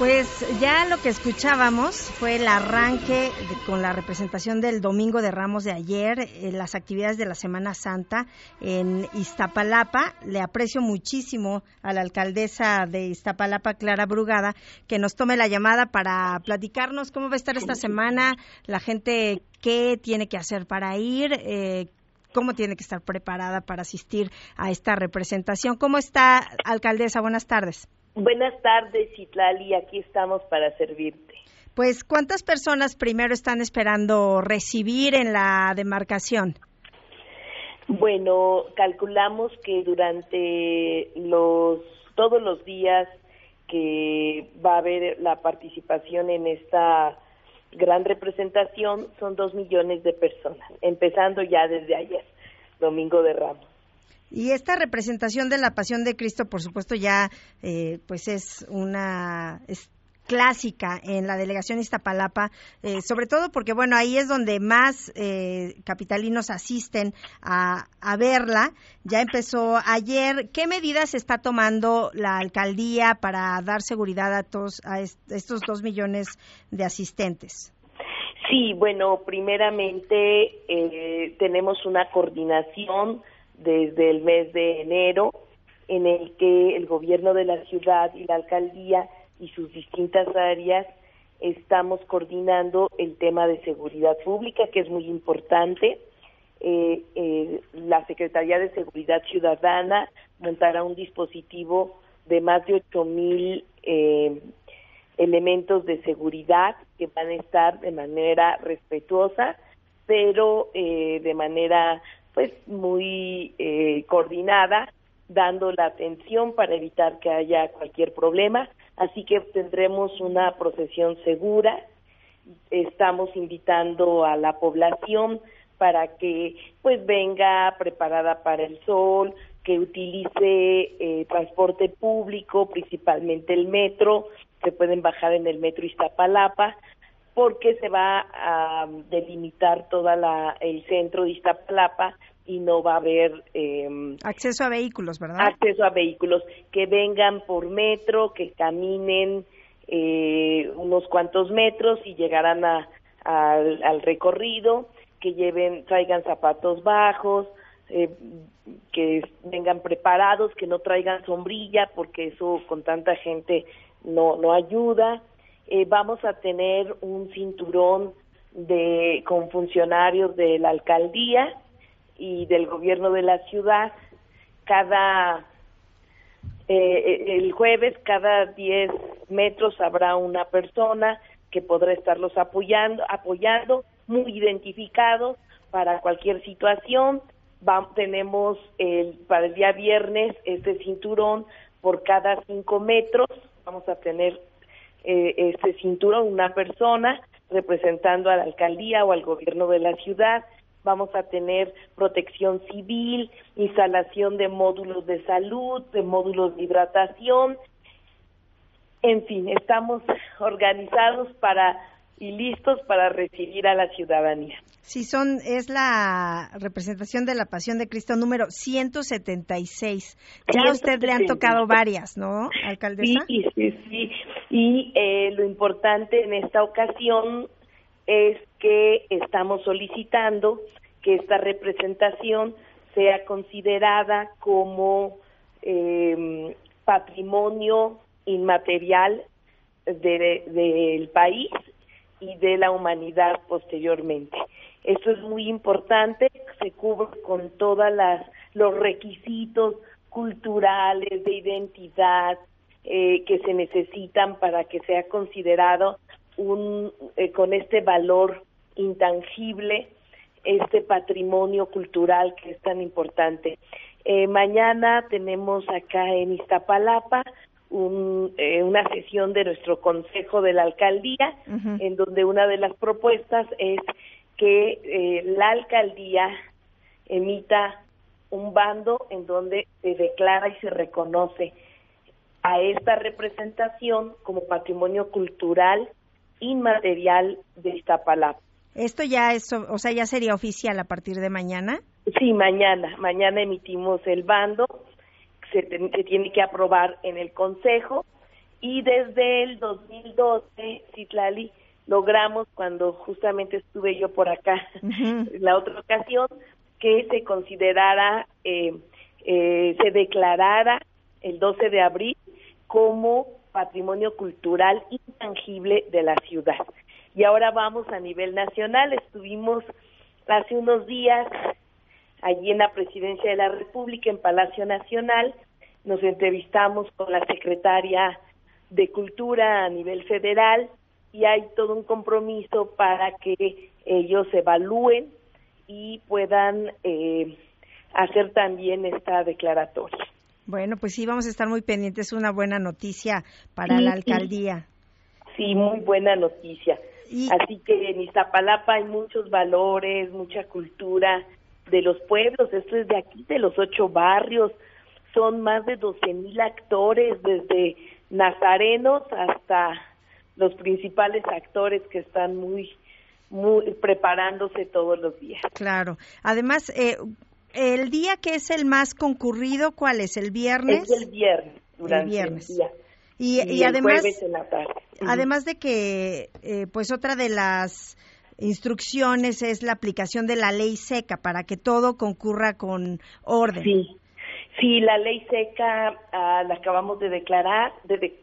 Pues ya lo que escuchábamos fue el arranque con la representación del Domingo de Ramos de ayer, en las actividades de la Semana Santa en Iztapalapa. Le aprecio muchísimo a la alcaldesa de Iztapalapa, Clara Brugada, que nos tome la llamada para platicarnos cómo va a estar esta semana, la gente qué tiene que hacer para ir, eh, cómo tiene que estar preparada para asistir a esta representación. ¿Cómo está, alcaldesa? Buenas tardes. Buenas tardes, Citlali, aquí estamos para servirte. Pues, ¿cuántas personas primero están esperando recibir en la demarcación? Bueno, calculamos que durante los todos los días que va a haber la participación en esta gran representación son dos millones de personas, empezando ya desde ayer, Domingo de Ramos. Y esta representación de la Pasión de Cristo, por supuesto, ya eh, pues es una es clásica en la delegación Iztapalapa, eh, sobre todo porque, bueno, ahí es donde más eh, capitalinos asisten a, a, verla. Ya empezó ayer. ¿Qué medidas está tomando la alcaldía para dar seguridad a, todos, a estos dos millones de asistentes? Sí, bueno, primeramente tenemos una coordinación desde el mes de enero, en el que el gobierno de la ciudad y la alcaldía y sus distintas áreas estamos coordinando el tema de seguridad pública, que es muy importante. Eh, eh, la Secretaría de Seguridad Ciudadana montará un dispositivo de más de ocho mil eh, elementos de seguridad que van a estar de manera respetuosa, pero de manera pues muy eh, coordinada, dando la atención para evitar que haya cualquier problema. Así que tendremos una procesión segura. Estamos invitando a la población para que pues venga preparada para el sol, que utilice eh, transporte público, principalmente el metro, se pueden bajar en el metro Iztapalapa, porque se va a delimitar toda la el centro de Iztapalapa y no va a haber eh, acceso a vehículos, ¿verdad? Acceso a vehículos que vengan por metro, que caminen eh, unos cuantos metros y llegarán a, al recorrido, que lleven, traigan zapatos bajos, eh, que vengan preparados, que no traigan sombrilla, porque eso con tanta gente no no ayuda eh, vamos a tener un cinturón de con funcionarios de la alcaldía y del gobierno de la ciudad. Cada eh, el jueves cada 10 metros habrá una persona que podrá estarlos apoyando apoyando muy identificados para cualquier situación. Tenemos el para el día viernes este cinturón por cada 5 metros. Vamos a tener eh, este cinturón una persona representando a la alcaldía o al gobierno de la ciudad. Vamos a tener protección civil, instalación de módulos de salud, de módulos de hidratación. En fin, estamos organizados para y listos para recibir a la ciudadanía. Sí, son, es la representación de la Pasión de Cristo número 176. Ya a usted le han tocado varias, ¿no, alcaldesa? Sí, sí, sí. Y eh, lo importante en esta ocasión es que estamos solicitando que esta representación sea considerada como eh, patrimonio inmaterial del país y de la humanidad posteriormente. Esto es muy importante, se cubre con todas las los requisitos culturales de identidad eh, que se necesitan para que sea considerado un eh, con este valor intangible este patrimonio cultural que es tan importante. Eh, mañana tenemos acá en Iztapalapa un, eh, una sesión de nuestro Consejo de la Alcaldía, en donde una de las propuestas es que eh, la alcaldía emita un bando en donde se declara y se reconoce a esta representación como patrimonio cultural inmaterial de Iztapalapa. Esto ya es, o sea, ya sería oficial a partir de mañana. Sí, mañana. Mañana emitimos el bando. Se, se tiene que aprobar en el Consejo. Y desde el 2012, Citlali, logramos, cuando justamente estuve yo por acá, la otra ocasión, que se considerara, eh, eh, se declarara el 12 de abril como patrimonio cultural intangible de la ciudad. Y ahora vamos a nivel nacional. Estuvimos hace unos días allí en la Presidencia de la República, en Palacio Nacional. Nos entrevistamos con la secretaria de Cultura a nivel federal y hay todo un compromiso para que ellos evalúen y puedan eh, hacer también esta declaratoria. Bueno, pues sí, vamos a estar muy pendientes. Es una buena noticia para la alcaldía. Sí, muy buena noticia. Así que en Iztapalapa hay muchos valores, mucha cultura de los pueblos. Esto es de aquí, de los ocho barrios. Son más de doce mil actores, desde nazarenos hasta los principales actores que están muy, muy preparándose todos los días. Claro. Además, eh, el día que es el más concurrido, ¿cuál es? ¿El viernes? Es el viernes, durante el, viernes. Y, además, además de que, eh, pues otra de las instrucciones es la aplicación de la ley seca para que todo concurra con orden. Sí, sí, la ley seca ah, la acabamos de declarar, de,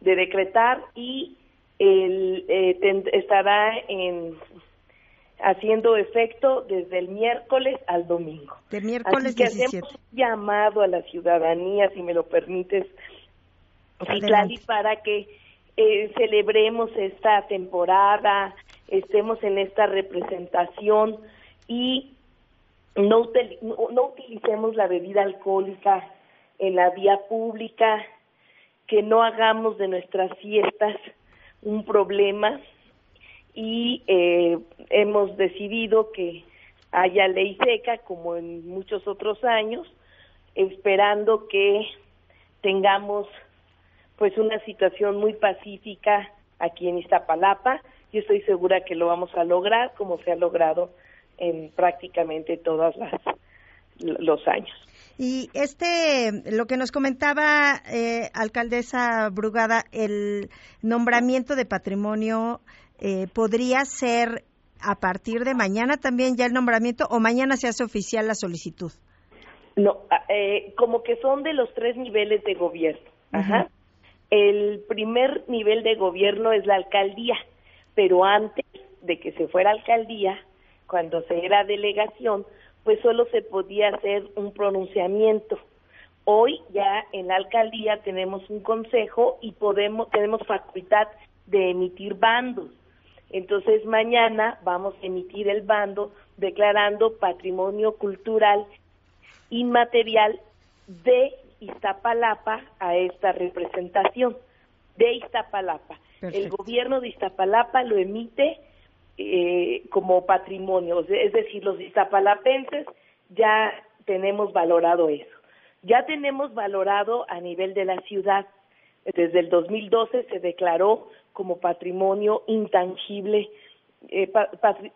de, decretar y el, eh, estará en haciendo efecto desde el miércoles al domingo. De miércoles Así que hacemos un llamado a la ciudadanía, si me lo permites, Citlali, para que eh, celebremos esta temporada, estemos en esta representación y no, no utilicemos la bebida alcohólica en la vía pública, que no hagamos de nuestras fiestas un problema y eh, hemos decidido que haya ley seca como en muchos otros años, esperando que tengamos pues una situación muy pacífica aquí en Iztapalapa. Yo estoy segura que lo vamos a lograr como se ha logrado en prácticamente todos los años. Y este, lo que nos comentaba eh, alcaldesa Brugada, el nombramiento de patrimonio eh, podría ser a partir de mañana también ya el nombramiento o mañana se hace oficial la solicitud. No, ah, eh, como que son de los tres niveles de gobierno. Ajá. El primer nivel de gobierno es la alcaldía, pero antes de que se fuera alcaldía, cuando se era delegación, pues solo se podía hacer un pronunciamiento. Hoy ya en la alcaldía tenemos un consejo y podemos tenemos facultad de emitir bandos. Entonces mañana vamos a emitir el bando declarando patrimonio cultural inmaterial de Iztapalapa a esta representación de Iztapalapa. El gobierno de Iztapalapa lo emite eh, como patrimonio, es decir, los iztapalapenses ya tenemos valorado eso. Ya tenemos valorado a nivel de la ciudad. Desde el 2012 se declaró como patrimonio intangible, eh,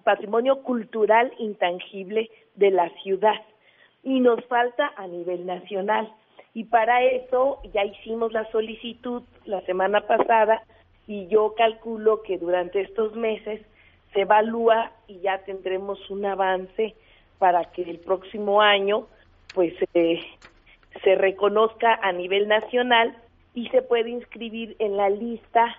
patrimonio cultural intangible de la ciudad. Y nos falta a nivel nacional. Y para eso ya hicimos la solicitud la semana pasada y yo calculo que durante estos meses se evalúa y ya tendremos un avance para que el próximo año pues se reconozca a nivel nacional y se puede inscribir en la lista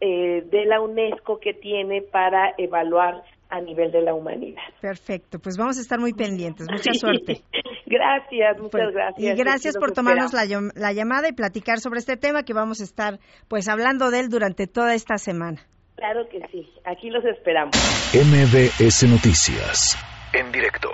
eh, de la UNESCO que tiene para evaluar a nivel de la humanidad. Perfecto, pues vamos a estar muy pendientes. Mucha suerte. gracias, muchas pues, gracias. Y gracias por tomarnos la, la, llamada y platicar sobre este tema que vamos a estar pues hablando de él durante toda esta semana. Claro que sí, aquí los esperamos. MBS Noticias, en directo.